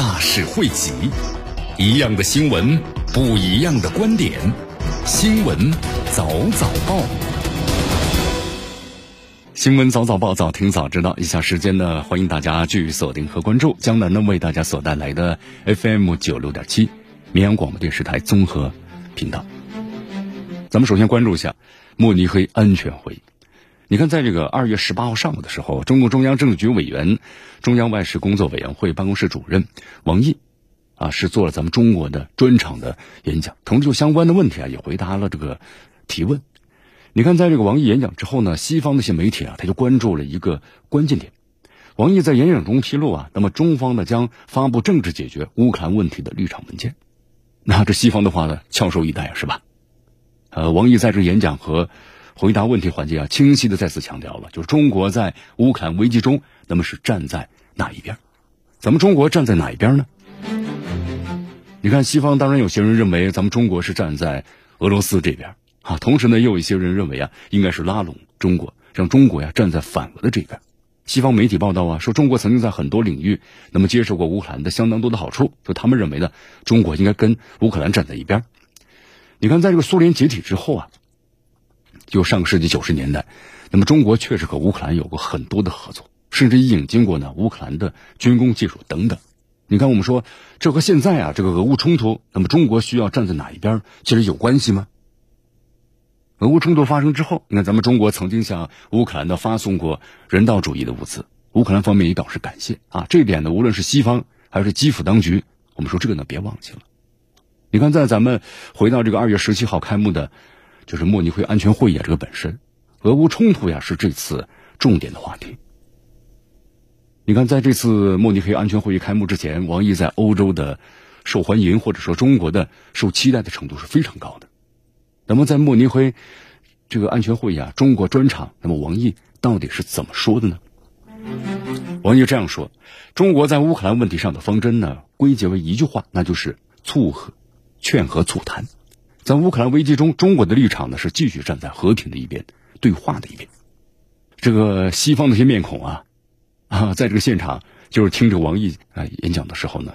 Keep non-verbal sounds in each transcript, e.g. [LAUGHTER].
大事汇集，一样的新闻，不一样的观点。新闻早早报，新闻早早报，早听早知道。以下时间呢，欢迎大家继续锁定和关注江南呢为大家所带来的 FM 九六点七绵阳广播电视台综合频道。咱们首先关注一下慕尼黑安全会议。你看，在这个二月十八号上午的时候，中共中央政治局委员、中央外事工作委员会办公室主任王毅，啊，是做了咱们中国的专场的演讲，同时就相关的问题啊，也回答了这个提问。你看，在这个王毅演讲之后呢，西方的一些媒体啊，他就关注了一个关键点。王毅在演讲中披露啊，那么中方呢将发布政治解决乌克兰问题的立场文件。那这西方的话呢，翘首以待，是吧？呃，王毅在这演讲和。回答问题环节啊，清晰的再次强调了，就是中国在乌克兰危机中，那么是站在哪一边？咱们中国站在哪一边呢？你看，西方当然有些人认为咱们中国是站在俄罗斯这边啊，同时呢，又有一些人认为啊，应该是拉拢中国，让中国呀站在反俄的这边。西方媒体报道啊，说中国曾经在很多领域那么接受过乌克兰的相当多的好处，就他们认为呢，中国应该跟乌克兰站在一边。你看，在这个苏联解体之后啊。就上个世纪九十年代，那么中国确实和乌克兰有过很多的合作，甚至引进过呢乌克兰的军工技术等等。你看，我们说这和现在啊这个俄乌冲突，那么中国需要站在哪一边，其实有关系吗？俄乌冲突发生之后，你看咱们中国曾经向乌克兰的发送过人道主义的物资，乌克兰方面也表示感谢啊。这一点呢，无论是西方还是基辅当局，我们说这个呢别忘记了。你看，在咱们回到这个二月十七号开幕的。就是慕尼黑安全会议啊，这个本身，俄乌冲突呀是这次重点的话题。你看，在这次慕尼黑安全会议开幕之前，王毅在欧洲的受欢迎或者说中国的受期待的程度是非常高的。那么在慕尼黑这个安全会议啊，中国专场，那么王毅到底是怎么说的呢？王毅这样说：中国在乌克兰问题上的方针呢，归结为一句话，那就是促和、劝和促谈。在乌克兰危机中，中国的立场呢是继续站在和平的一边，对话的一边。这个西方那些面孔啊，啊，在这个现场就是听着王毅啊演讲的时候呢，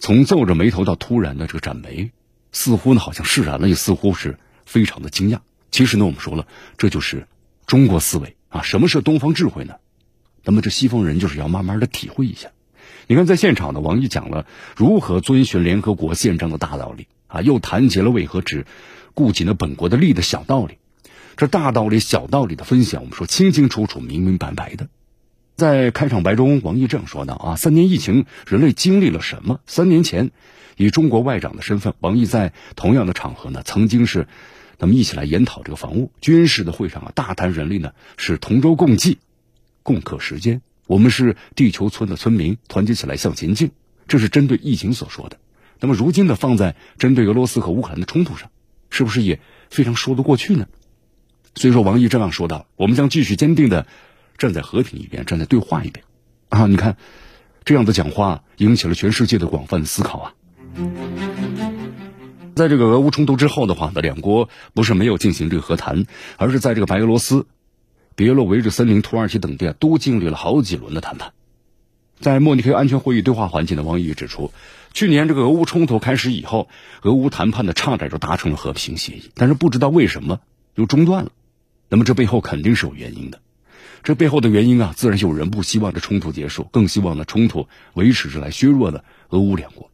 从皱着眉头到突然的这个展眉，似乎呢好像释然了，也似乎是非常的惊讶。其实呢，我们说了，这就是中国思维啊。什么是东方智慧呢？那么这西方人就是要慢慢的体会一下。你看，在现场呢，王毅讲了如何遵循联合国宪章的大道理。啊，又谈及了为何只顾及了本国的利的小道理，这大道理、小道理的分享，我们说清清楚楚、明明白白的。在开场白中，王毅这样说道：“啊，三年疫情，人类经历了什么？三年前，以中国外长的身份，王毅在同样的场合呢，曾经是那么一起来研讨这个防务军事的会上啊，大谈人类呢是同舟共济、共克时艰，我们是地球村的村民，团结起来向前进。这是针对疫情所说的。”那么如今呢，放在针对俄罗斯和乌克兰的冲突上，是不是也非常说得过去呢？所以说，王毅这样说道：“我们将继续坚定的站在和平一边，站在对话一边。”啊，你看，这样的讲话引起了全世界的广泛的思考啊。在这个俄乌冲突之后的话呢，两国不是没有进行这个和谈，而是在这个白俄罗斯、别洛维日森林、土耳其等地啊，都经历了好几轮的谈判。在慕尼黑安全会议对话环节呢，王毅指出。去年这个俄乌冲突开始以后，俄乌谈判呢差点就达成了和平协议，但是不知道为什么又中断了。那么这背后肯定是有原因的，这背后的原因啊，自然有人不希望这冲突结束，更希望呢冲突维持着来削弱了俄乌两国。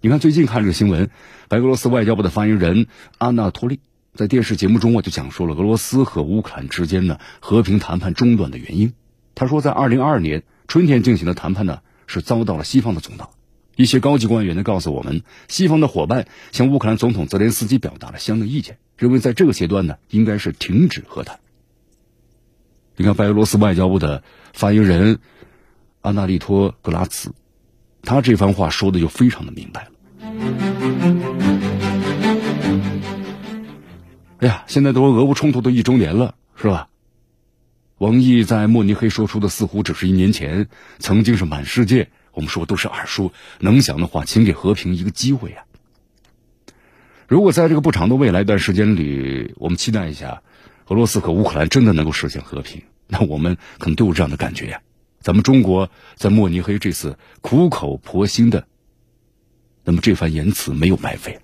你看最近看这个新闻，白俄罗斯外交部的发言人阿纳托利在电视节目中啊就讲述了俄罗斯和乌克兰之间的和平谈判中断的原因。他说，在二零二二年春天进行的谈判呢是遭到了西方的阻挠。一些高级官员呢告诉我们，西方的伙伴向乌克兰总统泽连斯基表达了相应意见，认为在这个阶段呢，应该是停止和谈。你看，白俄罗斯外交部的发言人阿纳利托格拉茨他这番话说的就非常的明白了。哎呀，现在都俄乌冲突都一周年了，是吧？王毅在慕尼黑说出的似乎只是一年前，曾经是满世界我们说都是耳熟能详的话，请给和平一个机会啊！如果在这个不长的未来一段时间里，我们期待一下，俄罗斯和乌克兰真的能够实现和平，那我们可能都有这样的感觉呀。咱们中国在慕尼黑这次苦口婆心的，那么这番言辞没有白费，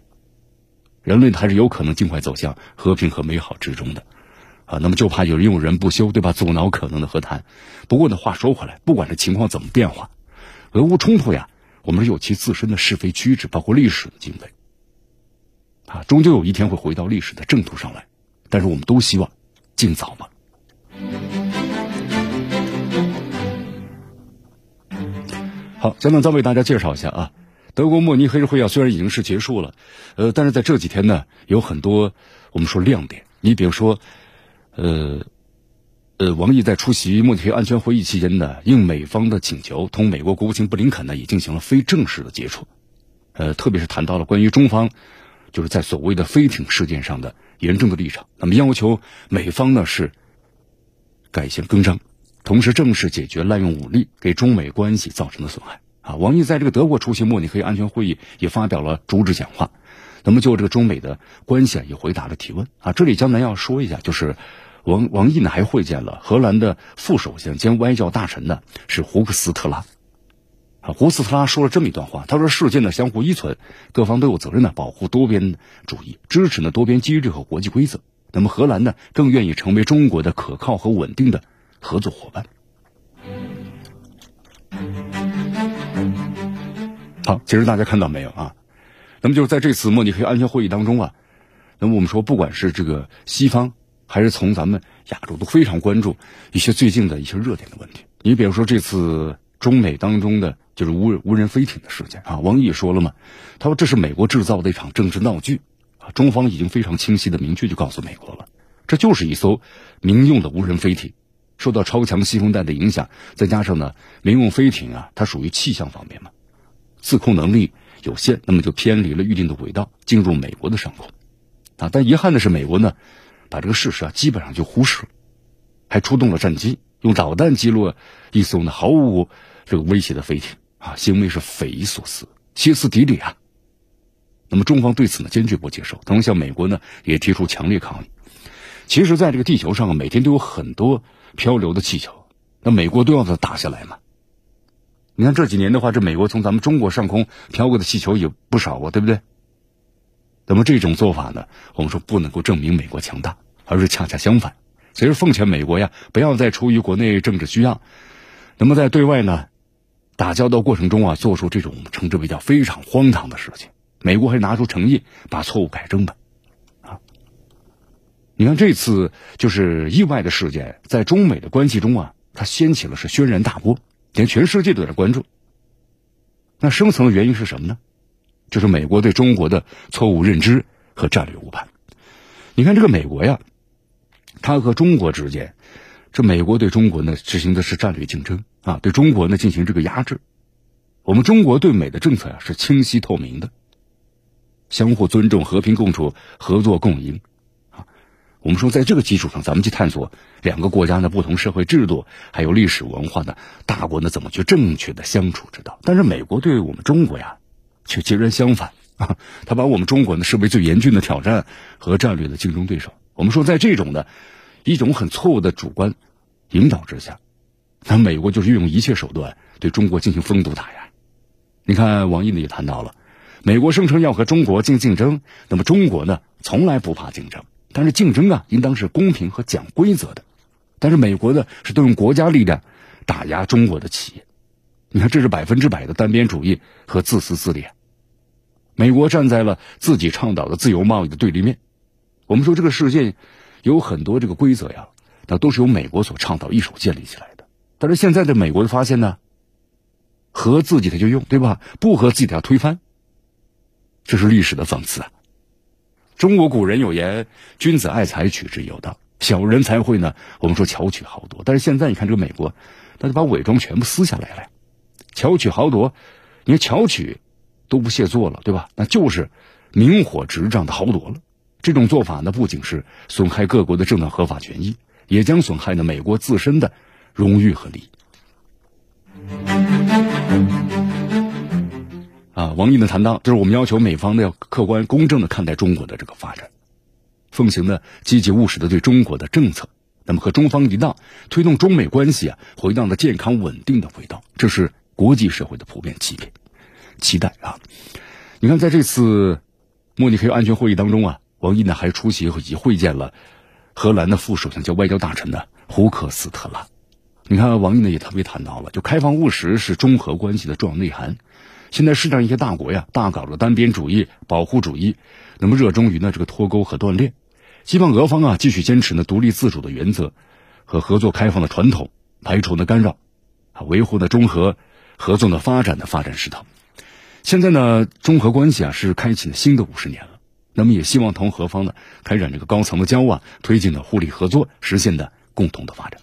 人类还是有可能尽快走向和平和美好之中的，啊，那么就怕有人用人不休，对吧？阻挠可能的和谈。不过呢，话说回来，不管这情况怎么变化，俄乌冲突呀，我们是有其自身的是非曲直，包括历史的经纬，啊，终究有一天会回到历史的正途上来。但是我们都希望尽早吧。好，现在再为大家介绍一下啊，德国慕尼黑会议虽然已经是结束了，呃，但是在这几天呢，有很多我们说亮点。你比如说，呃，呃，王毅在出席慕尼黑安全会议期间呢，应美方的请求，同美国国务卿布林肯呢也进行了非正式的接触，呃，特别是谈到了关于中方就是在所谓的飞艇事件上的严重的立场，那么要求美方呢是改弦更张。同时，正式解决滥用武力给中美关系造成的损害啊！王毅在这个德国出席慕尼黑安全会议，也发表了主旨讲话。那么，就这个中美的关系啊，也回答了提问啊。这里江南要说一下，就是王王毅呢还会见了荷兰的副首相兼外交大臣呢，是胡克斯特拉啊。胡斯特拉说了这么一段话，他说：“世界呢相互依存，各方都有责任呢保护多边主义，支持呢多边机制和国际规则。那么，荷兰呢更愿意成为中国的可靠和稳定的。”合作伙伴，好，其实大家看到没有啊？那么就是在这次慕尼黑安全会议当中啊，那么我们说，不管是这个西方，还是从咱们亚洲，都非常关注一些最近的一些热点的问题。你比如说这次中美当中的就是无人无人飞艇的事件啊，王毅说了嘛，他说这是美国制造的一场政治闹剧啊，中方已经非常清晰的明确就告诉美国了，这就是一艘民用的无人飞艇。受到超强西风带的影响，再加上呢，民用飞艇啊，它属于气象方面嘛，自控能力有限，那么就偏离了预定的轨道，进入美国的上空，啊，但遗憾的是，美国呢，把这个事实啊，基本上就忽视了，还出动了战机，用导弹击落一艘呢毫无这个威胁的飞艇，啊，行为是匪夷所思、歇斯底里啊。那么中方对此呢，坚决不接受，同时向美国呢也提出强烈抗议。其实，在这个地球上啊，每天都有很多。漂流的气球，那美国都要它打下来嘛？你看这几年的话，这美国从咱们中国上空飘过的气球也不少啊，对不对？那么这种做法呢，我们说不能够证明美国强大，而是恰恰相反。所以，奉劝美国呀，不要再出于国内政治需要，那么在对外呢打交道过程中啊，做出这种称之为叫非常荒唐的事情。美国还拿出诚意，把错误改正吧。啊你看这次就是意外的事件，在中美的关系中啊，它掀起了是轩然大波，连全世界都在关注。那深层的原因是什么呢？就是美国对中国的错误认知和战略误判。你看这个美国呀，它和中国之间，这美国对中国呢执行的是战略竞争啊，对中国呢进行这个压制。我们中国对美的政策呀是清晰透明的，相互尊重、和平共处、合作共赢啊。我们说，在这个基础上，咱们去探索两个国家的不同社会制度，还有历史文化的大国呢，怎么去正确的相处之道。但是，美国对我们中国呀，却截然相反啊！他把我们中国呢视为最严峻的挑战和战略的竞争对手。我们说，在这种的一种很错误的主观引导之下，那美国就是运用一切手段对中国进行封堵打压。你看，王毅呢也谈到了，美国声称要和中国进行竞争，那么中国呢从来不怕竞争。但是竞争啊，应当是公平和讲规则的。但是美国呢，是动用国家力量打压中国的企业。你看，这是百分之百的单边主义和自私自利。美国站在了自己倡导的自由贸易的对立面。我们说，这个世界有很多这个规则呀，那都是由美国所倡导一手建立起来的。但是现在的美国的发现呢，合自己的就用，对吧？不合自己的要推翻。这是历史的讽刺啊。中国古人有言：“君子爱财，取之有道；小人才会呢，我们说巧取豪夺。”但是现在你看这个美国，他就把伪装全部撕下来了，巧取豪夺，你看巧取都不屑做了，对吧？那就是明火执仗的豪夺了。这种做法呢，不仅是损害各国的正当合法权益，也将损害呢美国自身的荣誉和利益。啊，王毅呢谈到，就是我们要求美方呢要客观公正的看待中国的这个发展，奉行呢积极务实的对中国的政策，那么和中方一道推动中美关系啊回到了健康稳定的轨道，这是国际社会的普遍期盼期待啊。你看，在这次慕尼黑安全会议当中啊，王毅呢还出席以及会见了荷兰的副首相，叫外交大臣呢胡克斯特拉。你看，王毅呢也特别谈到了，就开放务实是中荷关系的重要内涵。现在世界上一些大国呀，大搞着单边主义、保护主义，那么热衷于呢这个脱钩和锻炼，希望俄方啊继续坚持呢独立自主的原则和合作开放的传统，排除呢干扰，啊维护呢中荷合作的发展的发展势头。现在呢中荷关系啊是开启了新的五十年了，那么也希望同何方呢开展这个高层的交往，推进的互利合作，实现的共同的发展。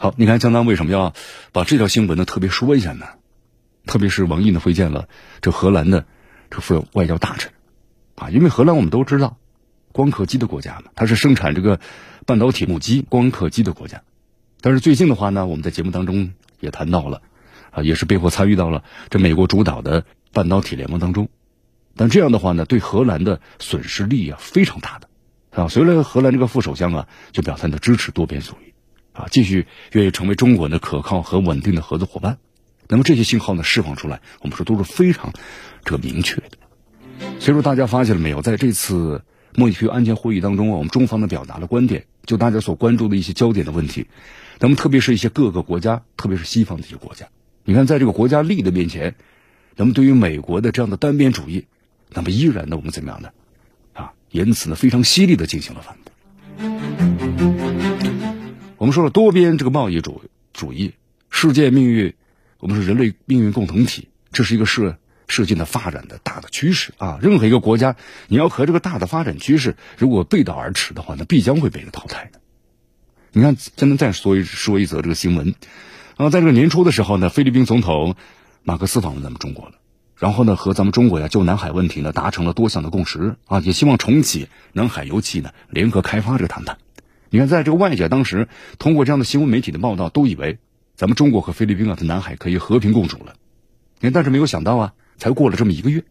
好，你看江南为什么要把这条新闻呢特别说一下呢？特别是王毅呢会见了这荷兰的这副外交大臣，啊，因为荷兰我们都知道，光刻机的国家嘛，它是生产这个半导体母机光刻机的国家。但是最近的话呢，我们在节目当中也谈到了，啊，也是被迫参与到了这美国主导的半导体联盟当中。但这样的话呢，对荷兰的损失利益啊非常大的，啊，所以，荷兰这个副首相啊就表态的支持多边主义，啊，继续愿意成为中国的可靠和稳定的合作伙伴。那么这些信号呢释放出来，我们说都是非常这个明确的。所以说大家发现了没有，在这次莫尼黑安全会议当中啊，我们中方的表达了观点，就大家所关注的一些焦点的问题。那么特别是一些各个国家，特别是西方的一些国家，你看在这个国家利益的面前，那么对于美国的这样的单边主义，那么依然呢我们怎么样呢？啊，言辞呢非常犀利的进行了反驳。我们说了多边这个贸易主主义，世界命运。我们是人类命运共同体，这是一个世世界的发展的大的趋势啊！任何一个国家，你要和这个大的发展趋势如果背道而驰的话，那必将会被人淘汰的。你看，现在再说一说一则这个新闻啊，在这个年初的时候呢，菲律宾总统马克思访问咱们中国了，然后呢，和咱们中国呀就南海问题呢达成了多项的共识啊，也希望重启南海油气呢联合开发这个谈判。你看，在这个外界当时通过这样的新闻媒体的报道，都以为。咱们中国和菲律宾啊，在南海可以和平共处了。但是没有想到啊，才过了这么一个月，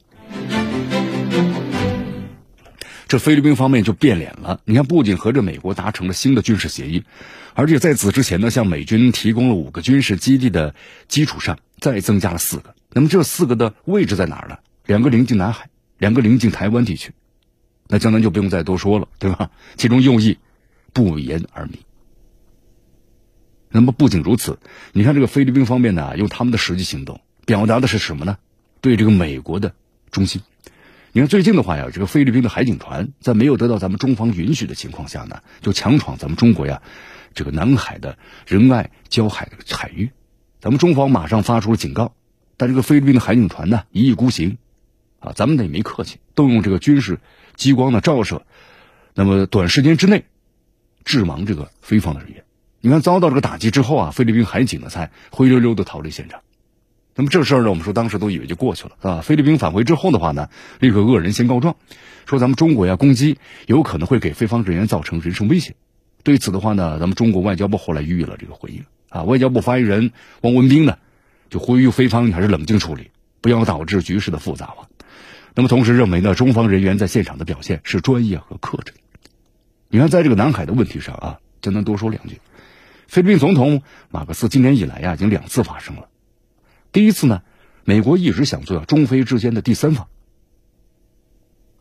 这菲律宾方面就变脸了。你看，不仅和这美国达成了新的军事协议，而且在此之前呢，向美军提供了五个军事基地的基础上，再增加了四个。那么这四个的位置在哪儿呢？两个临近南海，两个临近台湾地区。那江南就不用再多说了，对吧？其中用意不言而明。那么不仅如此，你看这个菲律宾方面呢，用他们的实际行动表达的是什么呢？对这个美国的忠心。你看最近的话呀，这个菲律宾的海警船在没有得到咱们中方允许的情况下呢，就强闯咱们中国呀这个南海的仁爱礁海的海域，咱们中方马上发出了警告，但这个菲律宾的海警船呢一意孤行，啊，咱们呢也没客气，动用这个军事激光的照射，那么短时间之内致盲这个菲方的人员。你看，遭到这个打击之后啊，菲律宾海警呢才灰溜溜的逃离现场。那么这事儿呢，我们说当时都以为就过去了，啊。菲律宾返回之后的话呢，立刻恶人先告状，说咱们中国呀攻击有可能会给菲方人员造成人身威胁。对此的话呢，咱们中国外交部后来予以了这个回应啊。外交部发言人汪文斌呢就呼吁菲方你还是冷静处理，不要导致局势的复杂化。那么同时认为呢，中方人员在现场的表现是专业和克制。你看，在这个南海的问题上啊，就能多说两句。菲律宾总统马克思今年以来呀，已经两次发声了。第一次呢，美国一直想做中非之间的第三方，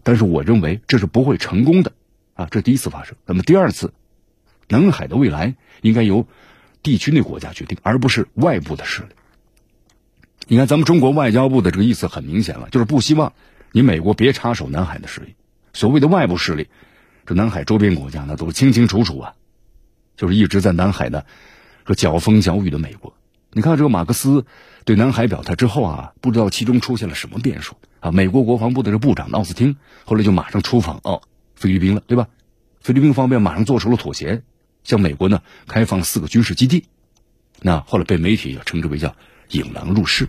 但是我认为这是不会成功的啊。这第一次发生。那么第二次，南海的未来应该由地区内国家决定，而不是外部的势力。你看，咱们中国外交部的这个意思很明显了，就是不希望你美国别插手南海的事业。所谓的外部势力，这南海周边国家那都清清楚楚啊。就是一直在南海呢，和搅风搅雨的美国。你看这个马克思对南海表态之后啊，不知道其中出现了什么变数啊。美国国防部的这部长奥斯汀后来就马上出访哦菲律宾了，对吧？菲律宾方面马上做出了妥协，向美国呢开放四个军事基地。那后来被媒体也称之为叫“引狼入室”。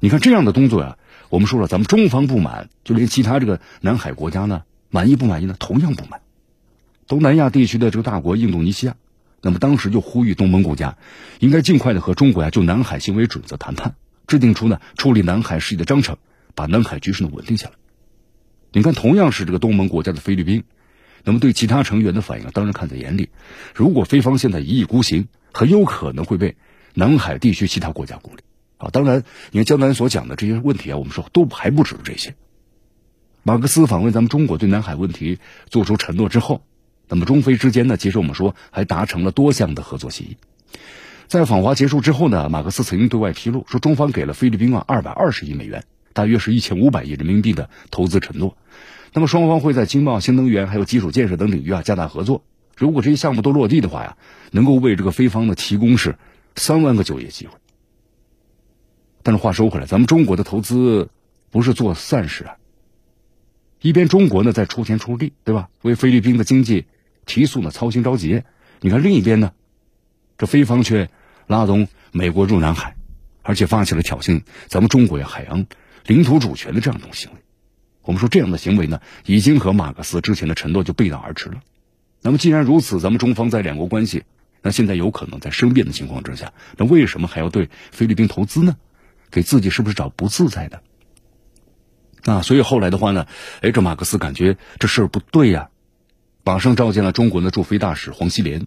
你看这样的动作呀，我们说了，咱们中方不满，就连其他这个南海国家呢，满意不满意呢？同样不满。东南亚地区的这个大国印度尼西亚，那么当时就呼吁东盟国家，应该尽快的和中国呀就南海行为准则谈判，制定出呢处理南海事宜的章程，把南海局势呢稳定下来。你看，同样是这个东盟国家的菲律宾，那么对其他成员的反应当然看在眼里。如果菲方现在一意孤行，很有可能会被南海地区其他国家孤立。啊，当然，你看江南所讲的这些问题啊，我们说都还不止这些。马克思访问咱们中国，对南海问题做出承诺之后，那么中菲之间呢，其实我们说还达成了多项的合作协议。在访华结束之后呢，马克思曾经对外披露说，中方给了菲律宾啊二百二十亿美元，大约是一千五百亿人民币的投资承诺。那么双方会在经贸、新能源还有基础建设等领域啊加大合作。如果这些项目都落地的话呀，能够为这个菲方呢提供是三万个就业机会。但是话说回来，咱们中国的投资不是做善事啊。一边中国呢在出钱出力，对吧？为菲律宾的经济提速呢操心着急。你看另一边呢，这菲方却拉拢美国入南海，而且发起了挑衅咱们中国呀海洋领土主权的这样一种行为。我们说这样的行为呢，已经和马克思之前的承诺就背道而驰了。那么既然如此，咱们中方在两国关系那现在有可能在生变的情况之下，那为什么还要对菲律宾投资呢？给自己是不是找不自在的？啊，所以后来的话呢，哎，这马克思感觉这事儿不对呀，马上召见了中国的驻菲大使黄锡莲。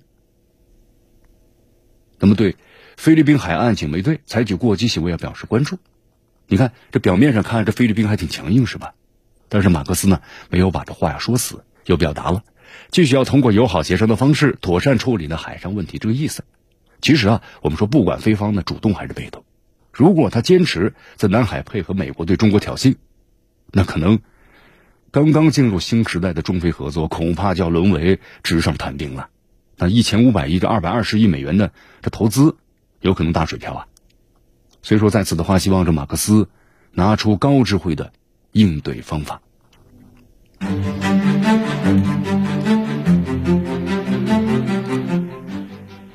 那么对菲律宾海岸警卫队采取过激行为要表示关注。你看这表面上看这菲律宾还挺强硬是吧？但是马克思呢，没有把这话呀说死，又表达了继续要通过友好协商的方式妥善处理呢海上问题这个意思。其实啊，我们说不管菲方呢主动还是被动，如果他坚持在南海配合美国对中国挑衅，那可能刚刚进入新时代的中非合作恐怕就要沦为纸上谈兵了。那一千五百亿这二百二十亿美元的这投资，有可能打水漂啊。所以说，在此的话，希望这马克思拿出高智慧的。应对方法，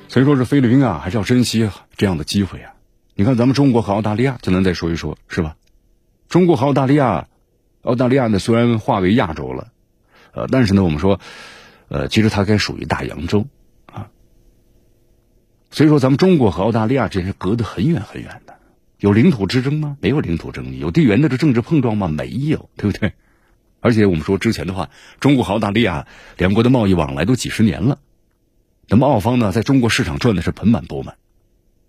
所以说，这菲律宾啊，还是要珍惜这样的机会啊！你看，咱们中国和澳大利亚，就能再说一说，是吧？中国和澳大利亚，澳大利亚呢虽然划为亚洲了，呃，但是呢，我们说，呃，其实它该属于大洋洲啊。所以说，咱们中国和澳大利亚这是隔得很远很远的。有领土之争吗？没有领土争议。有地缘的这政治碰撞吗？没有，对不对？而且我们说之前的话，中国和澳大利亚两国的贸易往来都几十年了。那么澳方呢，在中国市场赚的是盆满钵满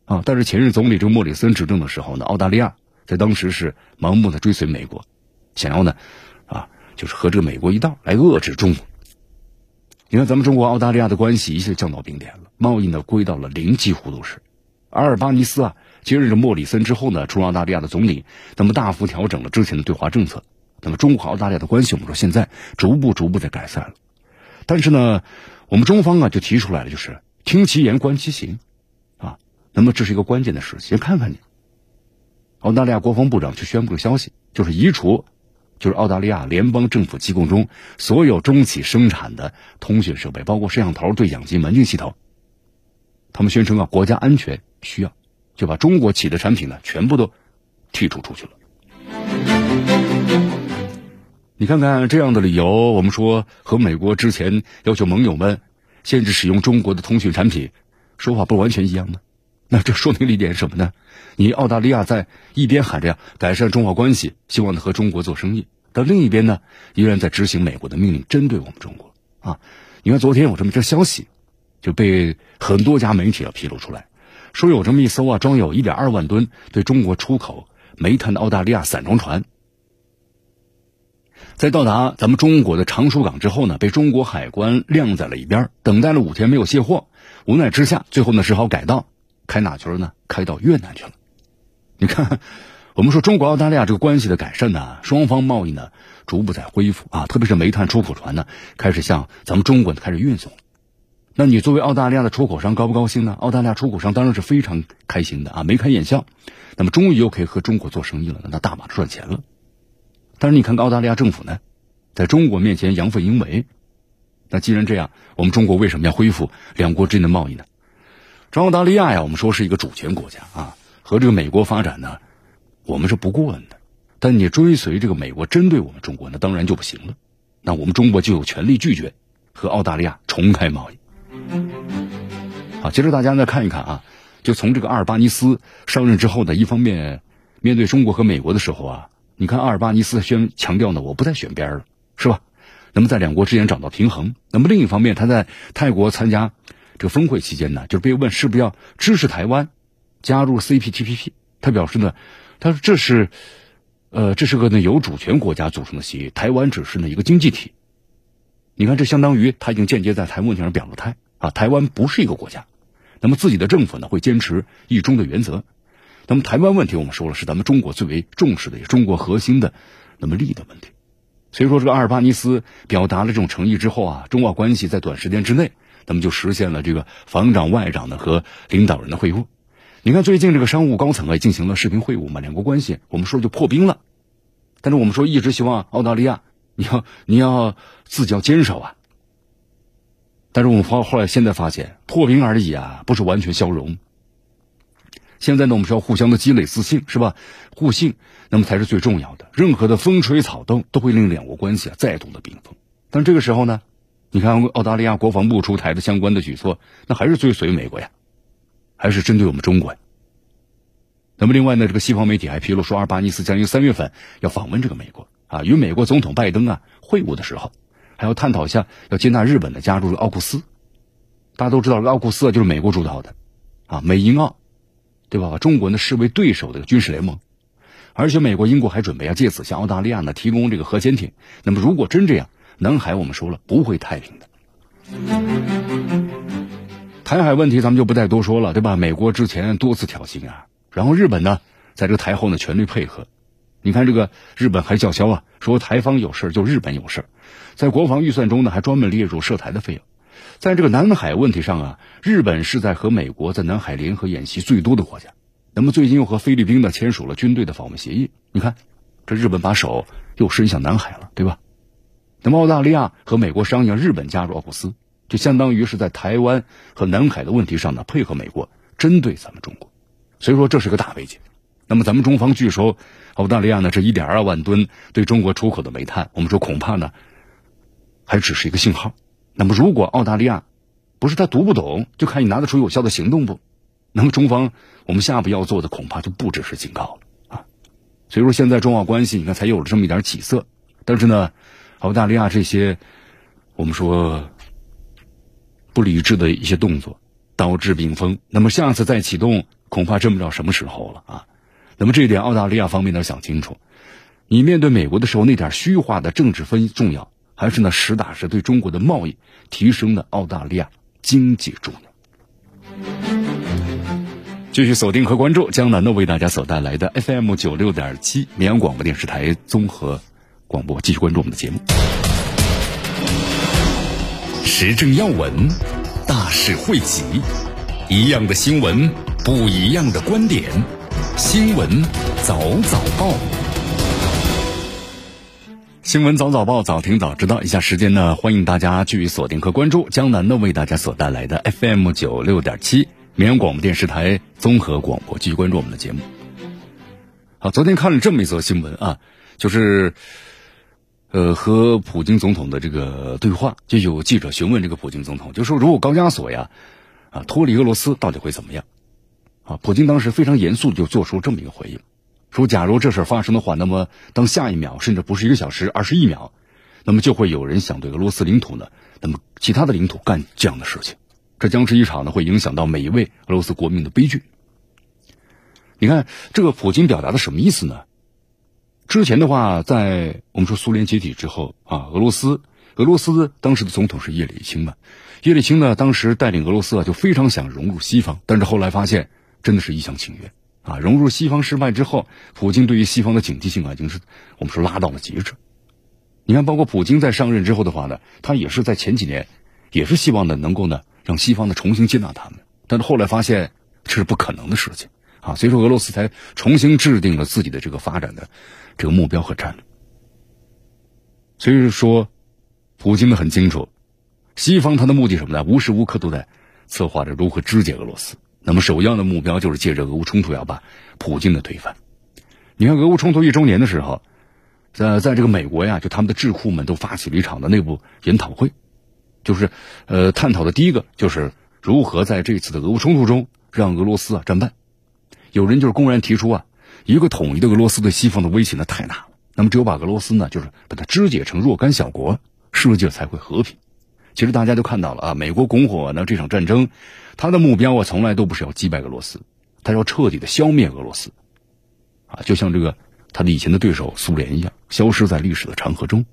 啊。但是前任总理这个莫里森执政的时候呢，澳大利亚在当时是盲目的追随美国，想要呢啊，就是和这个美国一道来遏制中国。你看咱们中国澳大利亚的关系一下降到冰点了，贸易呢归到了零，几乎都是。阿尔巴尼斯啊。接任这莫里森之后呢，出任澳大利亚的总理，那么大幅调整了之前的对华政策。那么中国和澳大利亚的关系，我们说现在逐步逐步在改善了。但是呢，我们中方啊就提出来了，就是听其言观其行，啊，那么这是一个关键的事，先看看你。澳大利亚国防部长就宣布了消息，就是移除，就是澳大利亚联邦政府机构中所有中企生产的通讯设备，包括摄像头、对讲机、门禁系统。他们宣称啊，国家安全需要。就把中国企的产品呢全部都剔除出去了。你看看这样的理由，我们说和美国之前要求盟友们限制使用中国的通讯产品，说法不完全一样吗？那这说明了一点什么呢？你澳大利亚在一边喊着改善中澳关系，希望呢和中国做生意，但另一边呢依然在执行美国的命令，针对我们中国啊！你看昨天有这么一则消息，就被很多家媒体啊披露出来。说有这么一艘啊，装有一点二万吨对中国出口煤炭的澳大利亚散装船，在到达咱们中国的常熟港之后呢，被中国海关晾在了一边，等待了五天没有卸货，无奈之下，最后呢只好改道开哪去了呢？开到越南去了。你看，[LAUGHS] 我们说中国澳大利亚这个关系的改善呢，双方贸易呢逐步在恢复啊，特别是煤炭出口船呢开始向咱们中国开始运送。那你作为澳大利亚的出口商高不高兴呢？澳大利亚出口商当然是非常开心的啊，眉开眼笑。那么终于又可以和中国做生意了，那大把赚钱了。但是你看澳大利亚政府呢，在中国面前阳奉阴违。那既然这样，我们中国为什么要恢复两国之间的贸易呢？这澳大利亚呀，我们说是一个主权国家啊，和这个美国发展呢，我们是不过问的。但你追随这个美国针对我们中国，那当然就不行了。那我们中国就有权利拒绝和澳大利亚重开贸易。好，接着大家再看一看啊，就从这个阿尔巴尼斯上任之后呢，一方面面对中国和美国的时候啊，你看阿尔巴尼斯宣强调呢，我不再选边了，是吧？那么在两国之间找到平衡。那么另一方面，他在泰国参加这个峰会期间呢，就被问是不是要支持台湾加入 CPTPP，他表示呢，他说这是。呃，这是个呢由主权国家组成的协议，台湾只是呢一个经济体。你看，这相当于他已经间接在台湾问题上表了态啊，台湾不是一个国家。那么自己的政府呢会坚持一中的原则。那么台湾问题我们说了是咱们中国最为重视的，也中国核心的那么利益的问题。所以说，这个阿尔巴尼斯表达了这种诚意之后啊，中澳关系在短时间之内，那么就实现了这个防长、外长的和领导人的会晤。你看，最近这个商务高层啊也进行了视频会晤嘛，两国关系我们说就破冰了。但是我们说一直希望澳大利亚，你要你要自己要坚守啊。但是我们发后来现在发现破冰而已啊，不是完全消融。现在呢，我们是要互相的积累自信，是吧？互信，那么才是最重要的。任何的风吹草动都会令两国关系啊再度的冰封。但这个时候呢，你看澳大利亚国防部出台的相关的举措，那还是追随美国呀。还是针对我们中国呀。那么另外呢，这个西方媒体还披露说，阿尔巴尼斯将于三月份要访问这个美国啊，与美国总统拜登啊会晤的时候，还要探讨一下要接纳日本的加入奥库斯。大家都知道，奥库斯就是美国主导的啊，美英澳，对吧？把中国呢视为对手的军事联盟，而且美国、英国还准备要借此向澳大利亚呢提供这个核潜艇。那么如果真这样，南海我们说了不会太平的。台海问题咱们就不再多说了，对吧？美国之前多次挑衅啊，然后日本呢，在这个台后呢全力配合。你看这个日本还叫嚣啊，说台方有事就日本有事在国防预算中呢还专门列入涉台的费用。在这个南海问题上啊，日本是在和美国在南海联合演习最多的国家。那么最近又和菲律宾呢签署了军队的访问协议。你看，这日本把手又伸向南海了，对吧？那么澳大利亚和美国商议日本加入奥库斯。就相当于是在台湾和南海的问题上呢，配合美国针对咱们中国，所以说这是个大危机。那么咱们中方据说，澳大利亚呢这一点二万吨对中国出口的煤炭，我们说恐怕呢还只是一个信号。那么如果澳大利亚不是他读不懂，就看你拿得出有效的行动不？那么中方我们下步要做的恐怕就不只是警告了啊。所以说现在中澳关系你看才有了这么一点起色，但是呢，澳大利亚这些我们说。不理智的一些动作，导致冰封。那么下次再启动，恐怕真不知道什么时候了啊！那么这一点，澳大利亚方面呢想清楚：你面对美国的时候，那点虚化的政治分重要，还是呢实打实对中国的贸易提升的澳大利亚经济重要？继续锁定和关注江南的为大家所带来的 FM 九六点七绵阳广播电视台综合广播，继续关注我们的节目。时政要闻，大事汇集，一样的新闻，不一样的观点。新闻早早报，新闻早早报，早听早知道。以下时间呢，欢迎大家继续锁定和关注江南呢为大家所带来的 FM 九六点七绵阳广播电视台综合广播，继续关注我们的节目。好，昨天看了这么一则新闻啊，就是。呃，和普京总统的这个对话，就有记者询问这个普京总统，就说如果高加索呀，啊脱离俄罗斯到底会怎么样？啊，普京当时非常严肃就做出这么一个回应，说假如这事发生的话，那么当下一秒甚至不是一个小时，而是一秒，那么就会有人想对俄罗斯领土呢，那么其他的领土干这样的事情，这将是一场呢会影响到每一位俄罗斯国民的悲剧。你看这个普京表达的什么意思呢？之前的话，在我们说苏联解体之后啊，俄罗斯，俄罗斯当时的总统是叶利钦嘛，叶利钦呢，当时带领俄罗斯啊，就非常想融入西方，但是后来发现真的是一厢情愿。啊，融入西方失败之后，普京对于西方的警惕性啊，已经是我们说拉到了极致。你看，包括普京在上任之后的话呢，他也是在前几年，也是希望呢，能够呢，让西方呢重新接纳他们，但是后来发现这是不可能的事情。啊，所以说俄罗斯才重新制定了自己的这个发展的。这个目标和战略，所以说，普京的很清楚，西方他的目的什么呢？无时无刻都在策划着如何肢解俄罗斯。那么，首要的目标就是借着俄乌冲突要把普京的推翻。你看俄乌冲突一周年的时候，在在这个美国呀，就他们的智库们都发起了一场的内部研讨会，就是呃探讨的第一个就是如何在这次的俄乌冲突中让俄罗斯啊战败。有人就是公然提出啊，一个统一的俄罗斯对西方的威胁呢太大了，那么只有把俄罗斯呢就是把它肢解成若干小国，世界才会和平。其实大家都看到了啊，美国拱火呢这场战争，他的目标啊从来都不是要击败俄罗斯，他要彻底的消灭俄罗斯，啊，就像这个他的以前的对手苏联一样，消失在历史的长河中。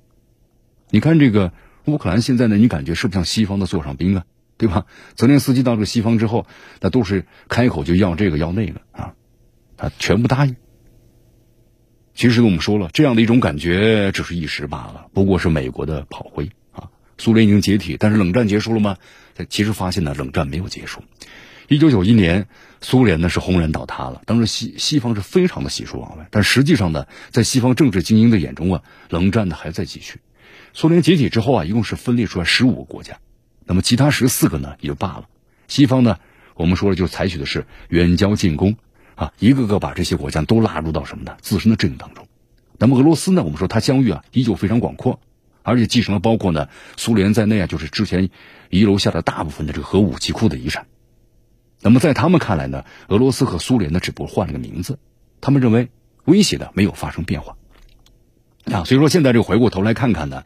你看这个乌克兰现在呢，你感觉是不是像西方的座上宾啊？对吧？泽连斯基到这个西方之后，那都是开口就要这个要那个啊，他全部答应。其实我们说了，这样的一种感觉只是一时罢了，不过是美国的炮灰啊。苏联已经解体，但是冷战结束了吗？其实发现呢，冷战没有结束。一九九一年，苏联呢是轰然倒塌了。当时西西方是非常的喜出望外，但实际上呢，在西方政治精英的眼中啊，冷战呢还在继续。苏联解体之后啊，一共是分裂出来十五个国家，那么其他十四个呢也就罢了。西方呢，我们说了，就采取的是远交近攻啊，一个个把这些国家都拉入到什么呢自身的阵营当中。那么俄罗斯呢，我们说它疆域啊依旧非常广阔。而且继承了包括呢苏联在内啊，就是之前遗留下的大部分的这个核武器库的遗产。那么在他们看来呢，俄罗斯和苏联呢只不过换了个名字，他们认为威胁呢没有发生变化。啊，所以说现在这个回过头来看看呢，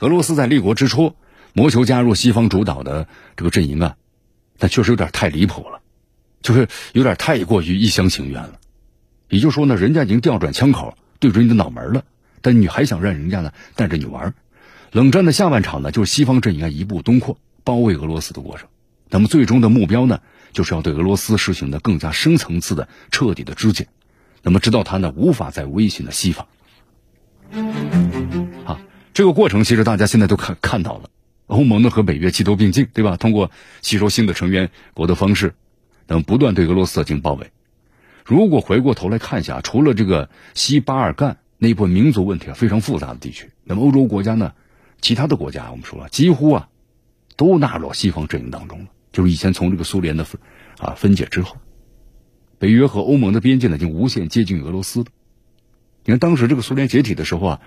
俄罗斯在立国之初谋求加入西方主导的这个阵营啊，那确实有点太离谱了，就是有点太过于一厢情愿了。也就是说呢，人家已经调转枪口对准你的脑门了，但你还想让人家呢带着你玩？冷战的下半场呢，就是西方阵营啊一步东扩，包围俄罗斯的过程。那么最终的目标呢，就是要对俄罗斯实行的更加深层次的、彻底的肢解。那么直到他呢无法再威胁了西方。啊，这个过程其实大家现在都看看到了，欧盟呢和北约齐头并进，对吧？通过吸收新的成员国的方式，等不断对俄罗斯进行包围。如果回过头来看一下，除了这个西巴尔干那部分民族问题啊非常复杂的地区，那么欧洲国家呢？其他的国家，我们说了，几乎啊，都纳入西方阵营当中了。就是以前从这个苏联的分啊分解之后，北约和欧盟的边界呢，已经无限接近俄罗斯了。你看当时这个苏联解体的时候啊，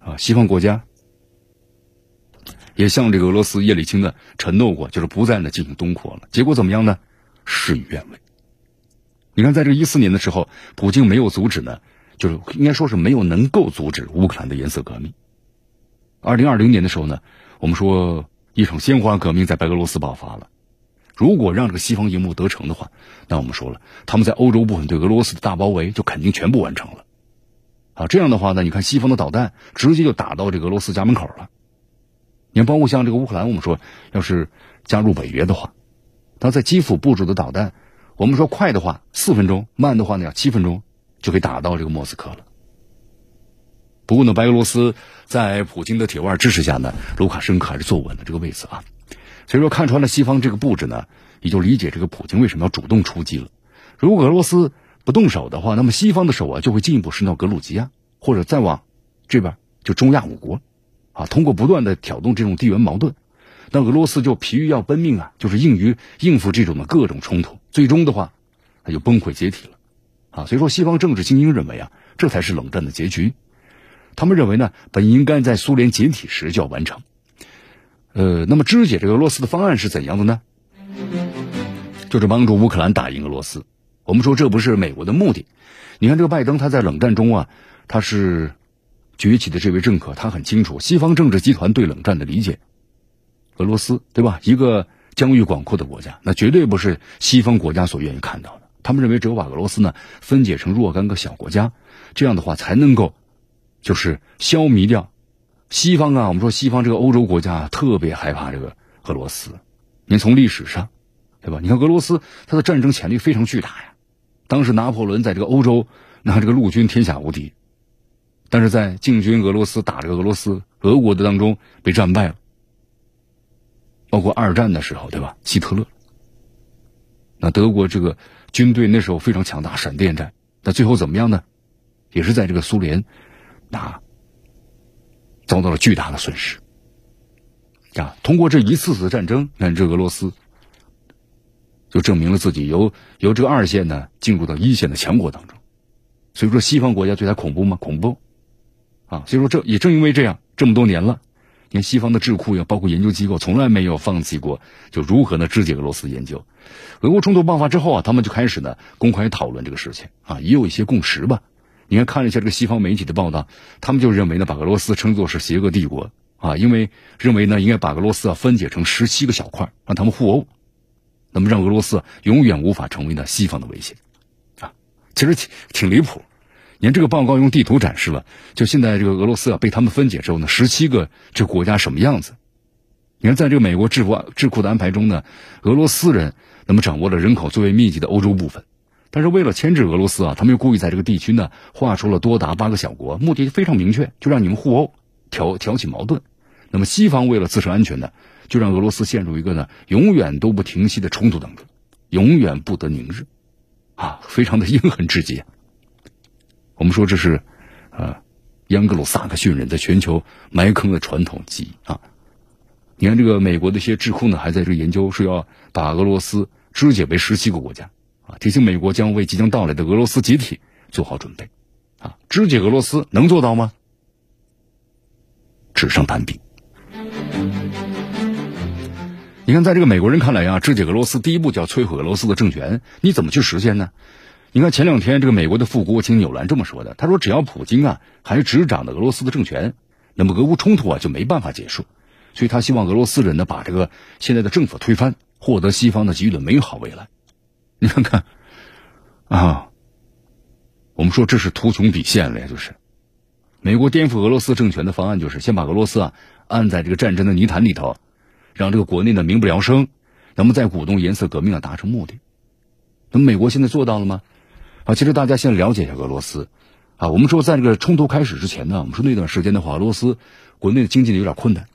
啊，西方国家也向这个俄罗斯叶利钦呢承诺过，就是不再呢进行东扩了。结果怎么样呢？事与愿违。你看，在这个一四年的时候，普京没有阻止呢，就是应该说是没有能够阻止乌克兰的颜色革命。二零二零年的时候呢，我们说一场鲜花革命在白俄罗斯爆发了。如果让这个西方荧幕得逞的话，那我们说了，他们在欧洲部分对俄罗斯的大包围就肯定全部完成了。啊，这样的话呢，你看西方的导弹直接就打到这个俄罗斯家门口了。你，包括像这个乌克兰，我们说要是加入北约的话，他在基辅部署的导弹，我们说快的话四分钟，慢的话呢要七分钟就可以打到这个莫斯科了。不过呢，白俄罗斯在普京的铁腕支持下呢，卢卡申科还是坐稳了这个位子啊。所以说，看穿了西方这个布置呢，也就理解这个普京为什么要主动出击了。如果俄罗斯不动手的话，那么西方的手啊就会进一步伸到格鲁吉亚，或者再往这边就中亚五国啊。通过不断的挑动这种地缘矛盾，那俄罗斯就疲于要奔命啊，就是硬于应付这种的各种冲突，最终的话，他就崩溃解体了啊。所以说，西方政治精英认为啊，这才是冷战的结局。他们认为呢，本应该在苏联解体时就要完成。呃，那么肢解这个俄罗斯的方案是怎样的呢？就是帮助乌克兰打赢俄罗斯。我们说这不是美国的目的。你看这个拜登，他在冷战中啊，他是崛起的这位政客，他很清楚西方政治集团对冷战的理解。俄罗斯对吧？一个疆域广阔的国家，那绝对不是西方国家所愿意看到的。他们认为只有把俄罗斯呢分解成若干个小国家，这样的话才能够。就是消弭掉西方啊，我们说西方这个欧洲国家特别害怕这个俄罗斯。您从历史上，对吧？你看俄罗斯它的战争潜力非常巨大呀。当时拿破仑在这个欧洲，那这个陆军天下无敌，但是在进军俄罗斯打这个俄罗斯俄国的当中被战败了。包括二战的时候，对吧？希特勒，那德国这个军队那时候非常强大，闪电战，那最后怎么样呢？也是在这个苏联。那遭到了巨大的损失啊！通过这一次次战争，看这俄罗斯就证明了自己由由这个二线呢进入到一线的强国当中。所以说西方国家对他恐怖吗？恐怖，啊，所以说这也正因为这样，这么多年了，你看西方的智库呀，包括研究机构，从来没有放弃过就如何呢肢解俄罗斯研究。俄乌冲突爆发之后啊，他们就开始呢公开讨论这个事情啊，也有一些共识吧。你看看了一下这个西方媒体的报道，他们就认为呢，把俄罗斯称作是邪恶帝国啊，因为认为呢应该把俄罗斯啊分解成十七个小块，让他们互殴，那么让俄罗斯永远无法成为呢西方的威胁啊。其实挺挺离谱，你看这个报告用地图展示了，就现在这个俄罗斯啊被他们分解之后呢，十七个这国家什么样子？你看在这个美国智库智库的安排中呢，俄罗斯人那么掌握了人口最为密集的欧洲部分，但是为了牵制俄罗斯啊，他们又故意在这个地区呢划出了多达八个小国，目的非常明确，就让你们互殴，挑挑起矛盾。那么西方为了自身安全呢，就让俄罗斯陷入一个呢永远都不停息的冲突当中，永远不得宁日。啊，非常的 [LAUGHS] 阴狠至极。我们说这是，呃，央格鲁萨克逊人在全球埋坑的传统记忆啊。你看，这个美国的一些智库呢，还在这研究，说要把俄罗斯肢解为十七个国家啊，提醒美国将为即将到来的俄罗斯集体做好准备啊。肢解俄罗斯能做到吗？纸上谈兵。你看，在这个美国人看来啊，肢解俄罗斯第一步就要摧毁俄罗斯的政权，你怎么去实现呢？你看前两天这个美国的副国务卿纽兰这么说的，他说只要普京啊还执掌的俄罗斯的政权，那么俄乌冲突啊就没办法结束，所以他希望俄罗斯人呢把这个现在的政府推翻，获得西方的给予的美好未来。你看看啊，我们说这是图穷匕现了呀，就是美国颠覆俄罗斯政权的方案就是先把俄罗斯啊按在这个战争的泥潭里头。让这个国内呢民不聊生，那么再鼓动颜色革命啊达成目的，那么美国现在做到了吗？啊，其实大家先了解一下俄罗斯，啊，我们说在这个冲突开始之前呢，我们说那段时间的话，俄罗斯国内的经济呢有点困难。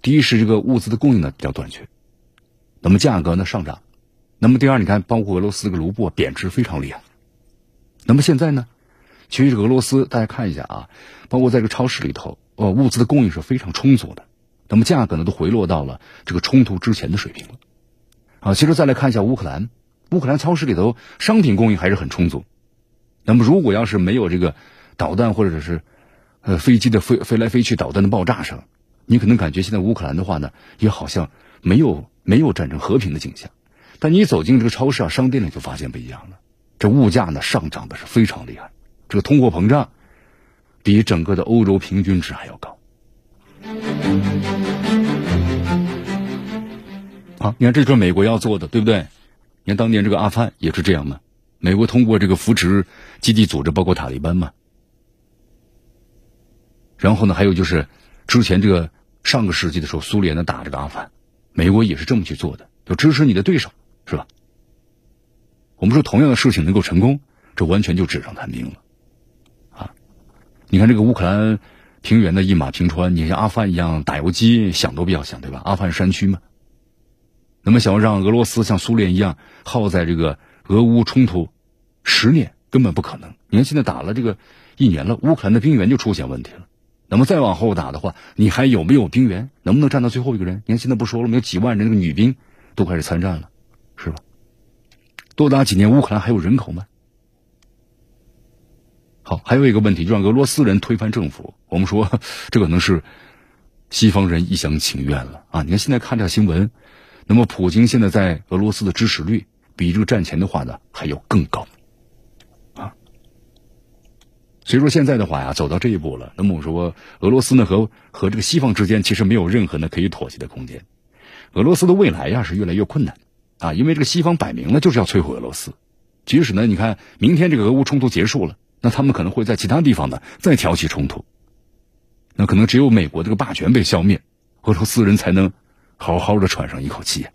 第一是这个物资的供应呢比较短缺，那么价格呢上涨，那么第二你看，包括俄罗斯这个卢布贬值非常厉害，那么现在呢，其实这个俄罗斯大家看一下啊，包括在这个超市里头，呃，物资的供应是非常充足的。那么价格呢都回落到了这个冲突之前的水平了，啊，其实再来看一下乌克兰，乌克兰超市里头商品供应还是很充足。那么如果要是没有这个导弹或者是呃飞机的飞飞来飞去、导弹的爆炸声，你可能感觉现在乌克兰的话呢，也好像没有没有战争和平的景象。但你走进这个超市啊、商店里，就发现不一样了，这物价呢上涨的是非常厉害，这个通货膨胀比整个的欧洲平均值还要高。好，你看，这就是美国要做的，对不对？你看当年这个阿富汗也是这样的。美国通过这个扶持基地组织，包括塔利班嘛。然后呢，还有就是之前这个上个世纪的时候，苏联呢打这个阿富汗，美国也是这么去做的，就支持你的对手，是吧？我们说同样的事情能够成功，这完全就纸上谈兵了啊！你看这个乌克兰。平原的一马平川，你像阿富汗一样打游击，想都不要想，对吧？阿富汗山区嘛。那么想要让俄罗斯像苏联一样耗在这个俄乌冲突十年，根本不可能。你看现在打了这个一年了，乌克兰的兵员就出现问题了。那么再往后打的话，你还有没有兵员？能不能站到最后一个人？你看现在不说了吗？有几万人那个女兵都开始参战了，是吧？多打几年，乌克兰还有人口吗？好，还有一个问题，就让俄罗斯人推翻政府。我们说，[LAUGHS] 这可能是西方人一厢情愿了啊！你看现在看这新闻，那么普京现在在俄罗斯的支持率比这个战前的话呢还要更高啊。所以说现在的话呀，走到这一步了，那么我说俄罗斯呢和和这个西方之间其实没有任何呢可以妥协的空间。俄罗斯的未来呀是越来越困难啊，因为这个西方摆明了就是要摧毁俄罗斯。即使呢，你看明天这个俄乌冲突结束了。那他们可能会在其他地方呢再挑起冲突，那可能只有美国这个霸权被消灭，俄罗斯人才能好好的喘上一口气。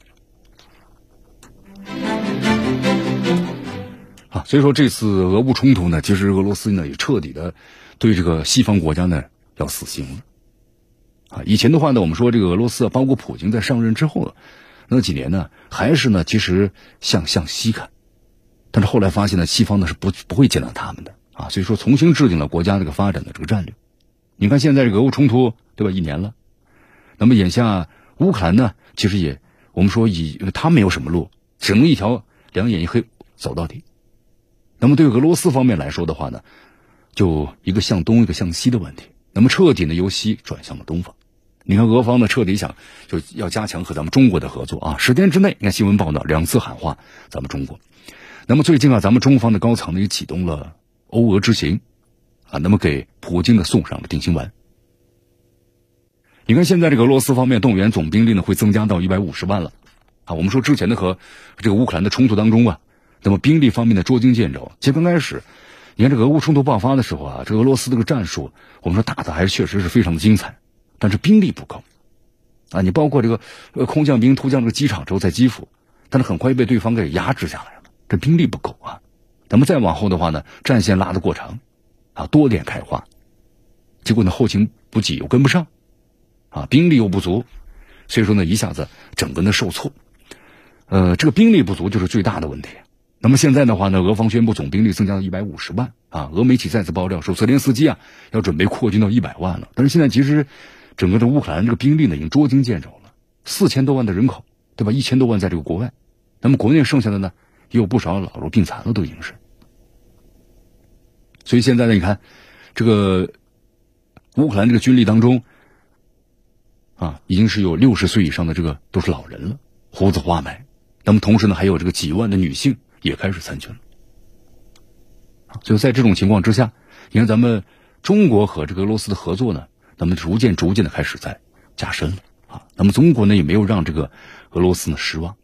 啊，所以说这次俄乌冲突呢，其实俄罗斯呢也彻底的对这个西方国家呢要死心了。啊，以前的话呢，我们说这个俄罗斯，包括普京在上任之后那几年呢，还是呢其实向向西看，但是后来发现呢，西方呢是不不会接纳他们的。啊，所以说重新制定了国家这个发展的这个战略。你看现在这个俄乌冲突，对吧？一年了，那么眼下乌克兰呢，其实也我们说以他没有什么路，只能一条两眼一黑走到底。那么对俄罗斯方面来说的话呢，就一个向东一个向西的问题。那么彻底呢由西转向了东方。你看俄方呢彻底想就要加强和咱们中国的合作啊，十天之内你看新闻报道两次喊话咱们中国。那么最近啊，咱们中方的高层呢也启动了欧俄之行，啊，那么给普京呢送上了定心丸。你看现在这个俄罗斯方面动员总兵力呢会增加到一百五十万了，啊，我们说之前的和这个乌克兰的冲突当中啊，那么兵力方面的捉襟见肘。其实刚开始，你看这个俄乌冲突爆发的时候啊，这俄罗斯这个战术，我们说打的还是确实是非常的精彩，但是兵力不够，啊，你包括这个呃空降兵突降这个机场之后在基辅，但是很快被对方给压制下来了，这兵力不够啊。那么再往后的话呢，战线拉得过长，啊，多点开花，结果呢后勤补给又跟不上。啊，兵力又不足，所以说呢，一下子整个呢受挫。呃，这个兵力不足就是最大的问题。那么现在的话呢，俄方宣布总兵力增加到一百五十万啊。俄媒体再次爆料说，泽连斯基啊要准备扩军到一百万了。但是现在其实整个的乌克兰这个兵力呢已经捉襟见肘了，四千多万的人口，对吧？一千多万在这个国外，那么国内剩下的呢也有不少老弱病残了，都已经是。所以现在呢，你看这个乌克兰这个军力当中。啊，已经是有六十岁以上的这个都是老人了，胡子花白。那么同时呢，还有这个几万的女性也开始参军了。所以在这种情况之下，你看咱们中国和这个俄罗斯的合作呢，那么逐渐逐渐的开始在加深了啊。那么中国呢也没有让这个俄罗斯呢失望。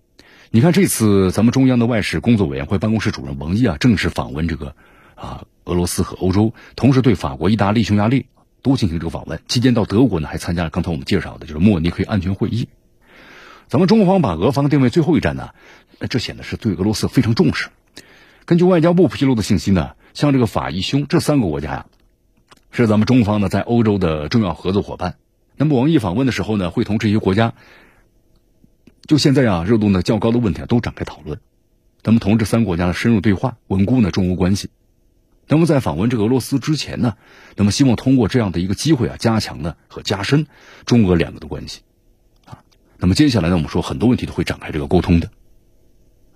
你看这次咱们中央的外事工作委员会办公室主任王毅啊，正式访问这个啊俄罗斯和欧洲，同时对法国、意大利、匈牙利。都进行这个访问，期间到德国呢，还参加了刚才我们介绍的，就是慕尼黑安全会议。咱们中方把俄方定位最后一站呢，这显得是对俄罗斯非常重视。根据外交部披露的信息呢，像这个法、意、匈这三个国家呀，是咱们中方呢在欧洲的重要合作伙伴。那么王毅访问的时候呢，会同这些国家就现在啊热度呢较高的问题啊都展开讨论，咱们同这三个国家的深入对话，稳固呢中俄关系。那么在访问这个俄罗斯之前呢，那么希望通过这样的一个机会啊，加强呢和加深中俄两个的关系，啊，那么接下来呢，我们说很多问题都会展开这个沟通的。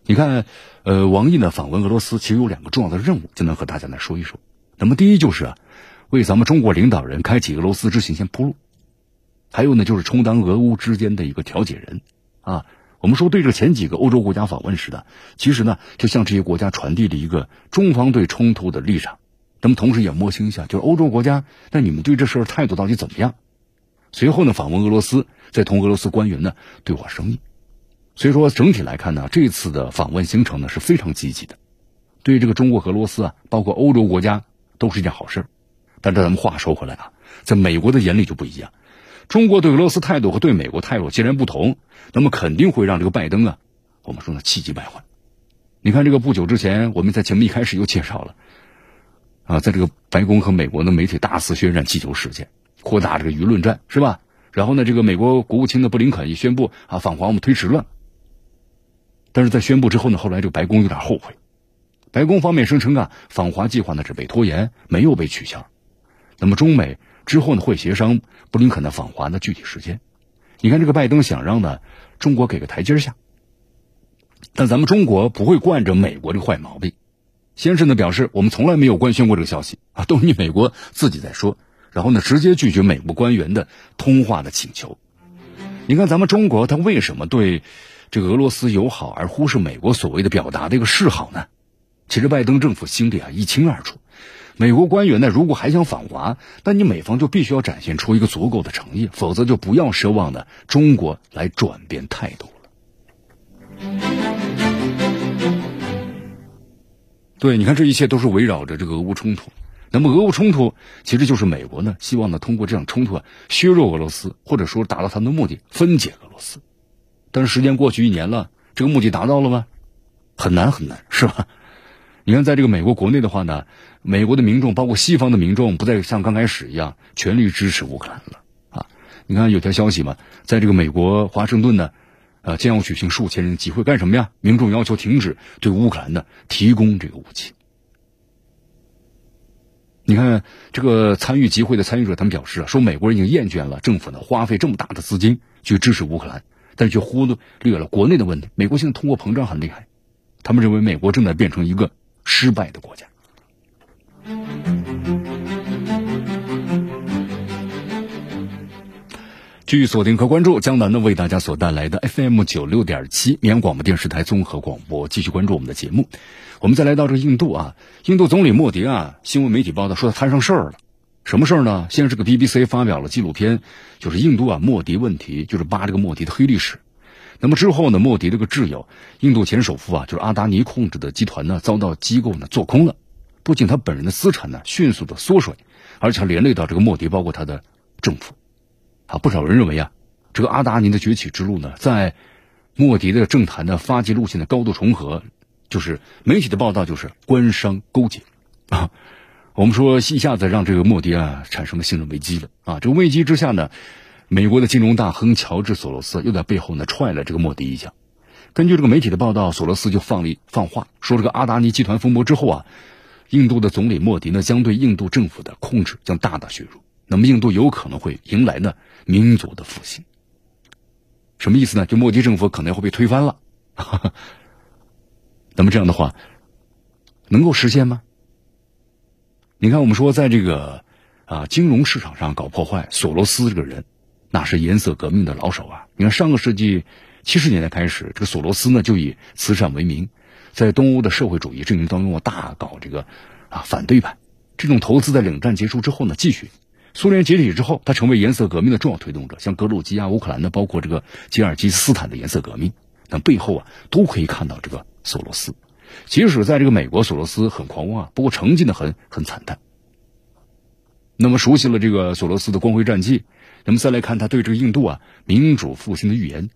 你看，呃，王毅呢访问俄罗斯，其实有两个重要的任务，就能和大家来说一说。那么第一就是啊，为咱们中国领导人开启俄罗斯之行先铺路，还有呢就是充当俄乌之间的一个调解人，啊。我们说，对这前几个欧洲国家访问时的，其实呢，就向这些国家传递了一个中方对冲突的立场。那么，同时也摸清一下，就是欧洲国家，那你们对这事儿态度到底怎么样？随后呢，访问俄罗斯，再同俄罗斯官员呢对话生意。所以说，整体来看呢，这次的访问行程呢是非常积极的，对这个中国俄罗斯啊，包括欧洲国家，都是一件好事。但这咱们话说回来啊，在美国的眼里就不一样。中国对俄罗斯态度和对美国态度截然不同，那么肯定会让这个拜登啊，我们说呢气急败坏。你看这个不久之前，我们在节目一开始又介绍了，啊，在这个白宫和美国的媒体大肆渲染气球事件，扩大这个舆论战，是吧？然后呢，这个美国国务卿的布林肯也宣布啊，访华我们推迟了。但是在宣布之后呢，后来这个白宫有点后悔，白宫方面声称啊，访华计划呢是被拖延，没有被取消。那么中美。之后呢，会协商布林肯的访华的具体时间。你看，这个拜登想让呢中国给个台阶下，但咱们中国不会惯着美国这坏毛病。先是呢表示我们从来没有官宣过这个消息啊，都是你美国自己在说。然后呢，直接拒绝美国官员的通话的请求。你看，咱们中国他为什么对这个俄罗斯友好，而忽视美国所谓的表达的一个示好呢？其实拜登政府心里啊一清二楚。美国官员呢，如果还想访华，那你美方就必须要展现出一个足够的诚意，否则就不要奢望呢中国来转变态度了。对，你看这一切都是围绕着这个俄乌冲突。那么俄乌冲突其实就是美国呢希望呢通过这场冲突啊削弱俄罗斯，或者说达到他们的目的，分解俄罗斯。但是时间过去一年了，这个目的达到了吗？很难很难，是吧？你看，在这个美国国内的话呢，美国的民众，包括西方的民众，不再像刚开始一样全力支持乌克兰了啊！你看有条消息嘛，在这个美国华盛顿呢，呃，将要举行数千人集会，干什么呀？民众要求停止对乌克兰的提供这个武器。你看这个参与集会的参与者，他们表示啊，说美国人已经厌倦了政府呢花费这么大的资金去支持乌克兰，但却忽略了国内的问题。美国现在通货膨胀很厉害，他们认为美国正在变成一个。失败的国家。继续锁定和关注江南呢为大家所带来的 FM 九六点七绵阳广播电视台综合广播，继续关注我们的节目。我们再来到这个印度啊，印度总理莫迪啊，新闻媒体报道说他摊上事儿了，什么事儿呢？先是个 BBC 发表了纪录片，就是印度啊莫迪问题，就是扒这个莫迪的黑历史。那么之后呢，莫迪这个挚友印度前首富啊，就是阿达尼控制的集团呢，遭到机构呢做空了。不仅他本人的资产呢迅速的缩水，而且连累到这个莫迪，包括他的政府。啊，不少人认为啊，这个阿达尼的崛起之路呢，在莫迪的政坛的发迹路线的高度重合，就是媒体的报道就是官商勾结啊。我们说一下子让这个莫迪啊产生了信任危机了啊。这个危机之下呢，美国的金融大亨乔治索罗斯又在背后呢踹了这个莫迪一脚。根据这个媒体的报道，索罗斯就放力放话说，这个阿达尼集团风波之后啊。印度的总理莫迪呢，将对印度政府的控制将大大削弱。那么，印度有可能会迎来呢民族的复兴。什么意思呢？就莫迪政府可能会被推翻了。[LAUGHS] 那么这样的话，能够实现吗？你看，我们说在这个啊金融市场上搞破坏，索罗斯这个人那是颜色革命的老手啊。你看，上个世纪七十年代开始，这个索罗斯呢就以慈善为名。在东欧的社会主义阵营当中啊，大搞这个啊反对派。这种投资在冷战结束之后呢继续。苏联解体之后，他成为颜色革命的重要推动者。像格鲁吉亚、乌克兰的，包括这个吉尔吉斯斯坦的颜色革命，那背后啊都可以看到这个索罗斯。即使在这个美国，索罗斯很狂妄啊，不过成绩呢很很惨淡。那么熟悉了这个索罗斯的光辉战绩，那么再来看他对这个印度啊民主复兴的预言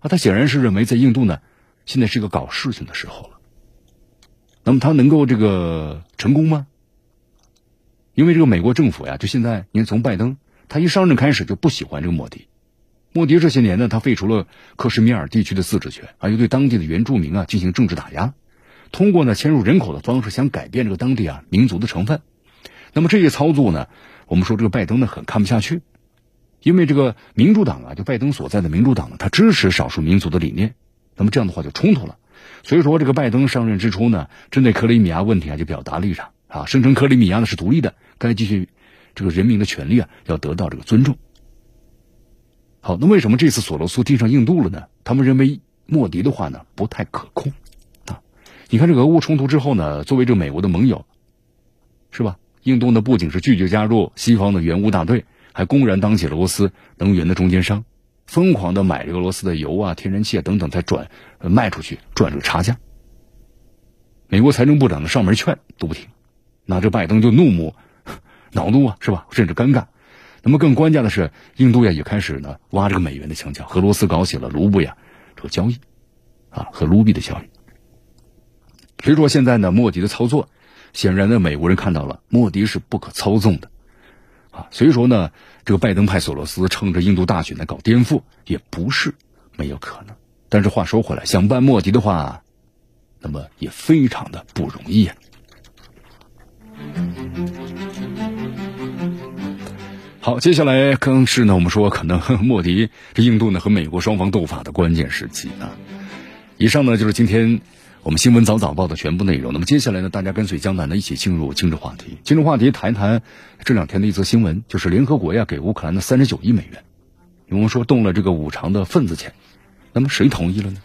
啊，他显然是认为在印度呢现在是一个搞事情的时候了。那么他能够这个成功吗？因为这个美国政府呀，就现在，你看从拜登他一上任开始就不喜欢这个莫迪。莫迪这些年呢，他废除了克什米尔地区的自治权，啊，又对当地的原住民啊进行政治打压，通过呢迁入人口的方式想改变这个当地啊民族的成分。那么这些操作呢，我们说这个拜登呢很看不下去，因为这个民主党啊，就拜登所在的民主党呢，他支持少数民族的理念，那么这样的话就冲突了。所以说，这个拜登上任之初呢，针对克里米亚问题啊，就表达立场啊，声称克里米亚呢是独立的，该继续这个人民的权利啊，要得到这个尊重。好，那为什么这次索罗斯盯上印度了呢？他们认为莫迪的话呢不太可控啊。你看这个俄乌冲突之后呢，作为这美国的盟友，是吧？印度呢不仅是拒绝加入西方的援乌大队，还公然当起了俄罗斯能源的中间商。疯狂的买这个俄罗斯的油啊、天然气啊等等，再转卖出去赚这个差价。美国财政部长的上门劝都不听，那这拜登就怒目恼怒啊，是吧？甚至尴尬。那么更关键的是，印度呀也开始呢挖这个美元的墙角，和俄罗斯搞起了卢布呀这个交易啊和卢比的交易。所以说现在呢，莫迪的操作，显然呢美国人看到了莫迪是不可操纵的。啊，所以说呢，这个拜登派索罗斯趁着印度大选来搞颠覆，也不是没有可能。但是话说回来，想办莫迪的话，那么也非常的不容易啊。好，接下来更是呢，我们说可能 [LAUGHS] 莫迪这印度呢和美国双方斗法的关键时期啊。以上呢就是今天。我们新闻早早报的全部内容。那么接下来呢，大家跟随江南呢一起进入今日话题。今日话题谈一谈这两天的一则新闻，就是联合国呀给乌克兰的三十九亿美元，我们说动了这个五常的份子钱，那么谁同意了呢？